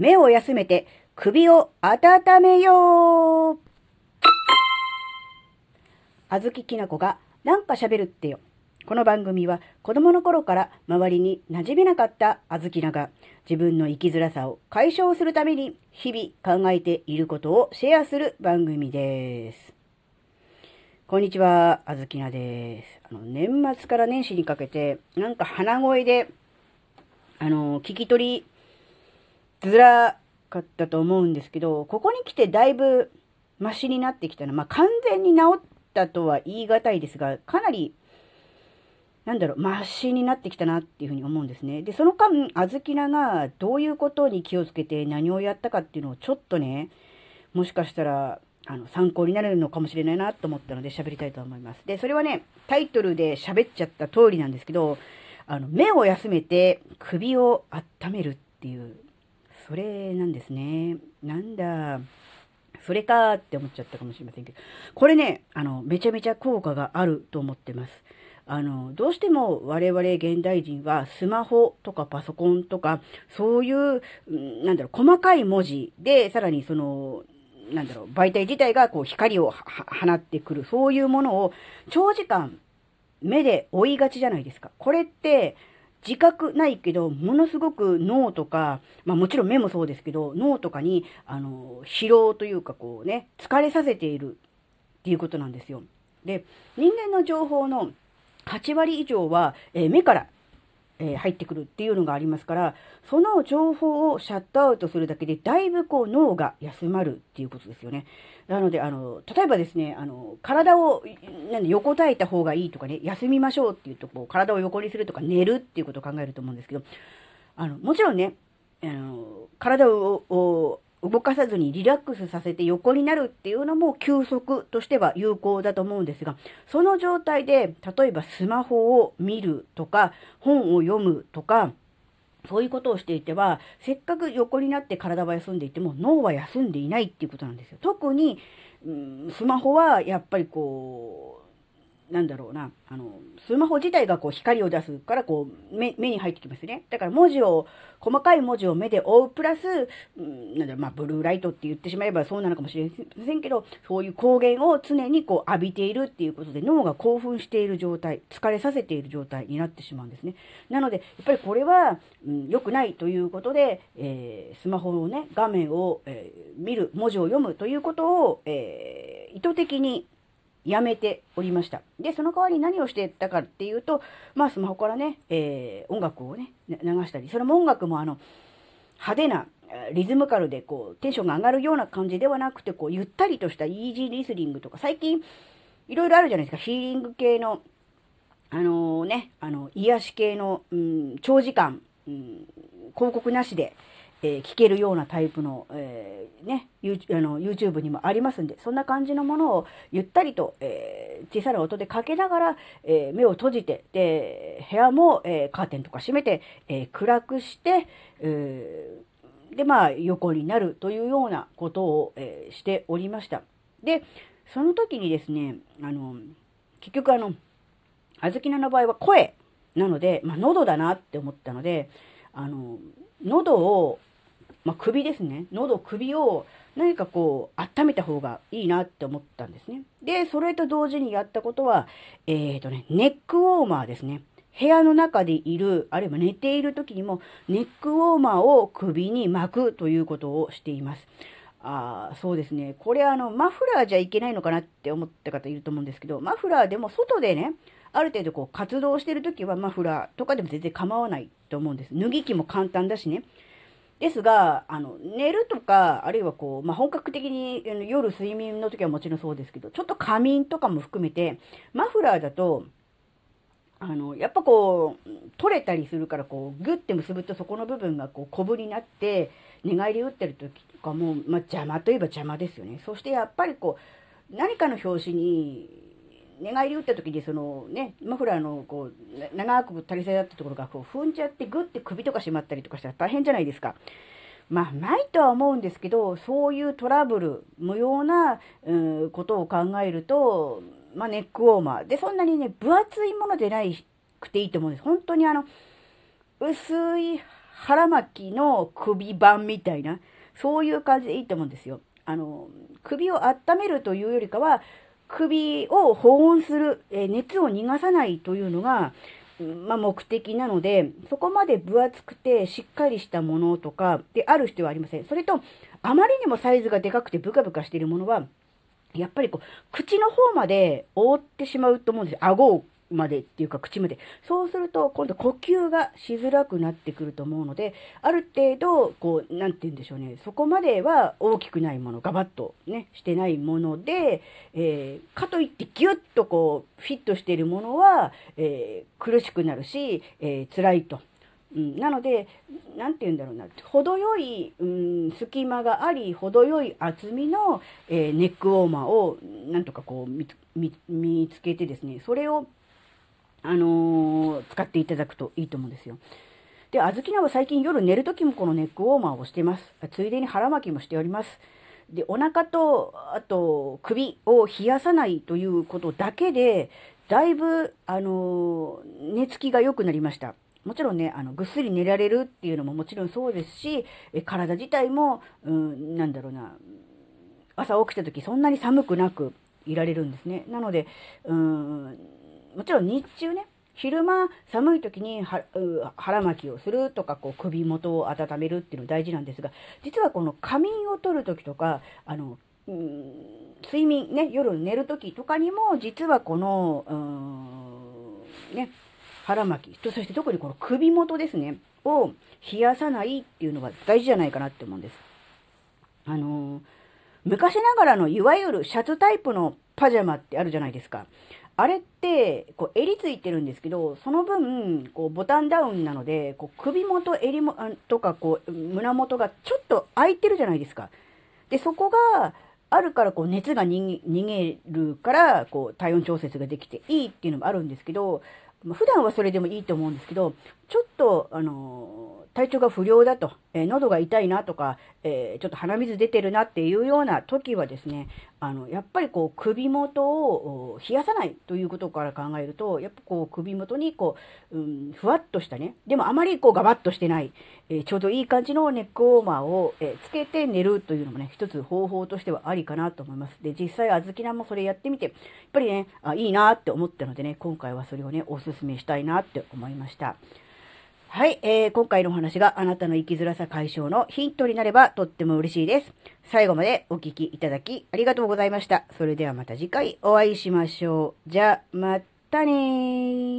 目を休めて首を温めようあずききなこがなんか喋るってよ。この番組は子供の頃から周りに馴染めなかったあずきなが自分の生きづらさを解消するために日々考えていることをシェアする番組です。こんにちは、あずきなです。あの、年末から年始にかけて、なんか鼻声で、あの、聞き取りづらかったと思うんですけど、ここに来てだいぶマシになってきたの。まあ、完全に治ったとは言い難いですが、かなり、なんだろう、マシになってきたなっていうふうに思うんですね。で、その間、あずきながどういうことに気をつけて何をやったかっていうのをちょっとね、もしかしたら、あの、参考になるのかもしれないなと思ったので喋りたいと思います。で、それはね、タイトルで喋っちゃった通りなんですけど、あの、目を休めて首を温めるっていう、それなんですね。なんだ、それかって思っちゃったかもしれませんけど、これね、あの、めちゃめちゃ効果があると思ってます。あの、どうしても我々現代人はスマホとかパソコンとか、そういう、なんだろう、細かい文字で、さらにその、なんだろう、媒体自体がこう光を放ってくる、そういうものを長時間目で追いがちじゃないですか。これって自覚ないけど、ものすごく脳とか、まあもちろん目もそうですけど、脳とかに、あの、疲労というかこうね、疲れさせているっていうことなんですよ。で、人間の情報の8割以上は、えー目から、えー入ってくるっていうのがありますから、その情報をシャットアウトするだけで、だいぶこう脳が休まるっていうことですよね。なので、あの、例えばですね、あの、体を、なんで横たえた方がいいとかね、休みましょうっていうと、こう、体を横にするとか寝るっていうことを考えると思うんですけど、あの、もちろんね、あの、体を、を動かさずにリラックスさせて横になるっていうのも休息としては有効だと思うんですが、その状態で、例えばスマホを見るとか、本を読むとか、そういうことをしていては、せっかく横になって体は休んでいても脳は休んでいないっていうことなんですよ。特に、うんスマホはやっぱりこう、なんだろうな、あの、スマホ自体がこう光を出すからこう目目に入ってきますね。だから文字を、細かい文字を目で追うプラス、うんなんだろう、まあブルーライトって言ってしまえばそうなのかもしれませんけど、そういう光源を常にこう浴びているっていうことで脳が興奮している状態、疲れさせている状態になってしまうんですね。なので、やっぱりこれは、うん、良くないということで、えースマホのね、画面を、えー見る、文字を読むということを、えー意図的にやめておりました。で、その代わりに何をしてたかっていうと、まあスマホからね、えー音楽をね、流したり、それも音楽もあの、派手な、リズムカルでこう、テンションが上がるような感じではなくて、こう、ゆったりとしたイージーリスニングとか、最近、いろいろあるじゃないですか、ヒーリング系の、あのね、あの、癒し系の、うん、長時間、うん、広告なしで、えー聞けるようなタイプの、えーね、ユーあの YouTube にもありますんで、そんな感じのものをゆったりと、えー小さな音でかけながら、え目を閉じて、で、部屋も、えカーテンとか閉めて、え暗くして、えで、まあ、横になるというようなことを、えしておりました。で、その時にですね、あの、結局あの、あずきなの場合は声なので、まあ、喉だなって思ったので、あの、喉を、まあ、首ですね。喉、首を何かこう、温めた方がいいなって思ったんですね。で、それと同時にやったことは、えっ、とね、ネックウォーマーですね。部屋の中でいる、あるいは寝ている時にも、ネックウォーマーを首に巻くということをしています。ああ、そうですね。これあの、マフラーじゃいけないのかなって思った方いると思うんですけど、マフラーでも外でね、ある程度こう活動してる時はマフラーとかでも全然構わないと思うんです。脱ぎ着も簡単だしね。ですが、あの、寝るとか、あるいはこう、まあ、本格的に夜睡眠の時はもちろんそうですけど、ちょっと仮眠とかも含めて、マフラーだと、あの、やっぱこう、取れたりするから、こう、グッて結ぶとそこの部分がこう、コブになって、寝返り打ってる時とかも、まあ、邪魔といえば邪魔ですよね。そしてやっぱりこう、何かの拍子に、寝返り打った時にそのね、マフラーのこう、長く垂れ下がったところがこう踏んじゃってグッて首とかしまったりとかしたら大変じゃないですか。まあ、ないとは思うんですけど、そういうトラブル、無用な、うん、ことを考えると、まあ、ネックウォーマー。で、そんなにね、分厚いものでないくていいと思うんです。本当にあの、薄い腹巻きの首版みたいな、そういう感じでいいと思うんですよ。あの、首を温めるというよりかは、首を保温する、え熱を逃がさないというのが、まあ、目的なので、そこまで分厚くてしっかりしたものとかである必要はありません。それと、あまりにもサイズがでかくてブカブカしているものは、やっぱりこう、口の方まで覆ってしまうと思うんですよ。顎までっていうか口まで。そうすると、今度呼吸がしづらくなってくると思うので、ある程度、こう、なんて言うんでしょうね。そこまでは大きくないもの、ガバッとね、してないもので、えー、かといってギュッとこう、フィットしているものは、えー、苦しくなるし、えー、辛いと。うん、なので、なんて言うんだろうな、程よい、うん、隙間があり、程よい厚みの、え、ネックウォーマーを、なんとかこう見、見つけてですね、それを、あのー、使っていただくといいと思うんですよ。で、あずきなは最近夜寝るときもこのネックウォーマーをしてます。ついでに腹巻きもしております。で、お腹と、あと、首を冷やさないということだけで、だいぶ、あのー、寝つきが良くなりました。もちろんね、あの、ぐっすり寝られるっていうのももちろんそうですし、え体自体も、うん、なんだろうな、朝起きた時そんなに寒くなくいられるんですね。なので、うん、もちろん日中ね、昼間寒い時に腹巻きをするとか、こう首元を温めるっていうの大事なんですが、実はこの仮眠を取る時とか、あの、睡眠ね、夜寝る時とかにも、実はこの、うん、ね、腹巻き、そして特にこの首元ですね、を冷やさないっていうのが大事じゃないかなって思うんです。あの、昔ながらのいわゆるシャツタイプのパジャマってあるじゃないですか。あれって、こう、襟ついてるんですけど、その分、こう、ボタンダウンなので、こう、首元、襟も、とか、こう、胸元がちょっと空いてるじゃないですか。で、そこが、あるから、こう、熱が逃げるから、こう、体温調節ができていいっていうのもあるんですけど、ま、普段はそれでもいいと思うんですけど、ちょっと、あの体調が不良だと、えー、喉が痛いなとか、えー、ちょっと鼻水出てるなっていうような時はですね、あの、やっぱりこう首元を冷やさないということから考えると、やっぱこう首元にこう、うん、ふわっとしたね、でもあまりこうガバッとしてない、えー、ちょうどいい感じのネックウォーマーを、えつけて寝るというのもね、一つ方法としてはありかなと思います。で、実際あずきなもそれやってみて、やっぱりね、あいいなって思ったのでね、今回はそれをね、おすすめしたいなって思いました。はい、えー、今回のお話があなたの生きづらさ解消のヒントになればとっても嬉しいです。最後までお聴きいただきありがとうございました。それではまた次回お会いしましょう。じゃ、またねー。